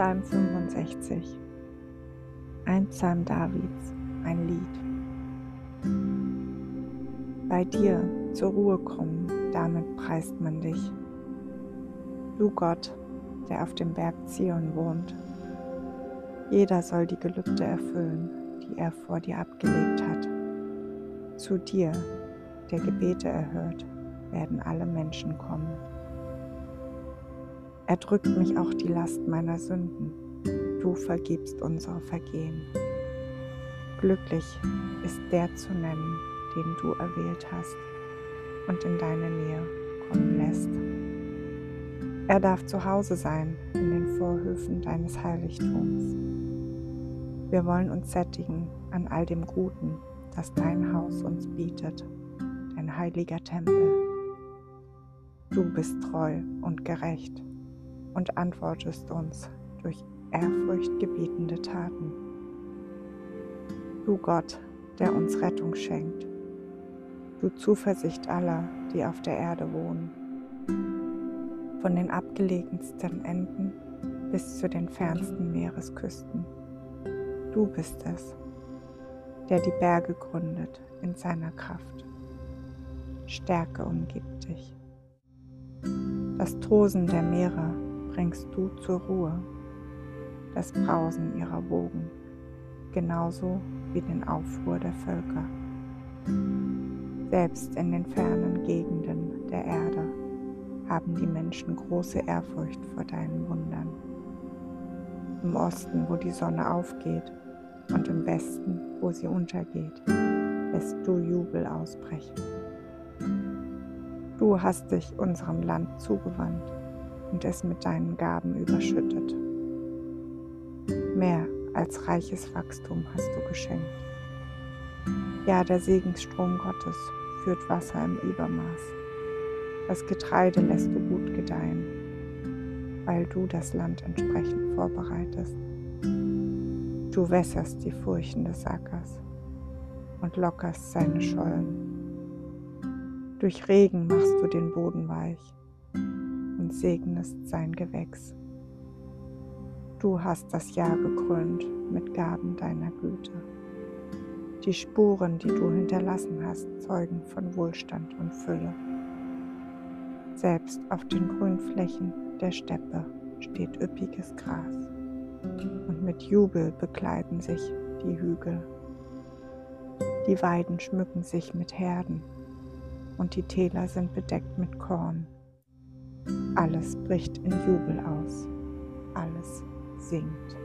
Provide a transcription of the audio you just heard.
Psalm 65 Ein Psalm Davids, ein Lied. Bei dir zur Ruhe kommen, damit preist man dich. Du Gott, der auf dem Berg Zion wohnt. Jeder soll die Gelübde erfüllen, die er vor dir abgelegt hat. Zu dir, der Gebete erhört, werden alle Menschen kommen. Erdrückt mich auch die Last meiner Sünden. Du vergibst unsere Vergehen. Glücklich ist der zu nennen, den du erwählt hast und in deine Nähe kommen lässt. Er darf zu Hause sein in den Vorhöfen deines Heiligtums. Wir wollen uns sättigen an all dem Guten, das dein Haus uns bietet, dein heiliger Tempel. Du bist treu und gerecht und antwortest uns durch ehrfurchtgebietende Taten. Du Gott, der uns Rettung schenkt, du Zuversicht aller, die auf der Erde wohnen, von den abgelegensten Enden bis zu den fernsten Meeresküsten. Du bist es, der die Berge gründet in seiner Kraft. Stärke umgibt dich. Das Tosen der Meere bringst du zur Ruhe, das Brausen ihrer Wogen, genauso wie den Aufruhr der Völker. Selbst in den fernen Gegenden der Erde haben die Menschen große Ehrfurcht vor deinen Wundern. Im Osten, wo die Sonne aufgeht, und im Westen, wo sie untergeht, lässt du Jubel ausbrechen. Du hast dich unserem Land zugewandt und es mit deinen Gaben überschüttet. Mehr als reiches Wachstum hast du geschenkt. Ja, der Segensstrom Gottes führt Wasser im Übermaß. Das Getreide lässt du gut gedeihen, weil du das Land entsprechend vorbereitest. Du wässerst die Furchen des Ackers und lockerst seine Schollen. Durch Regen machst du den Boden weich und segnest sein Gewächs. Du hast das Jahr gekrönt mit Gaben deiner Güte. Die Spuren, die du hinterlassen hast, zeugen von Wohlstand und Fülle. Selbst auf den Grünflächen der Steppe steht üppiges Gras und mit Jubel bekleiden sich die Hügel. Die Weiden schmücken sich mit Herden und die Täler sind bedeckt mit Korn. Alles bricht in Jubel aus, alles singt.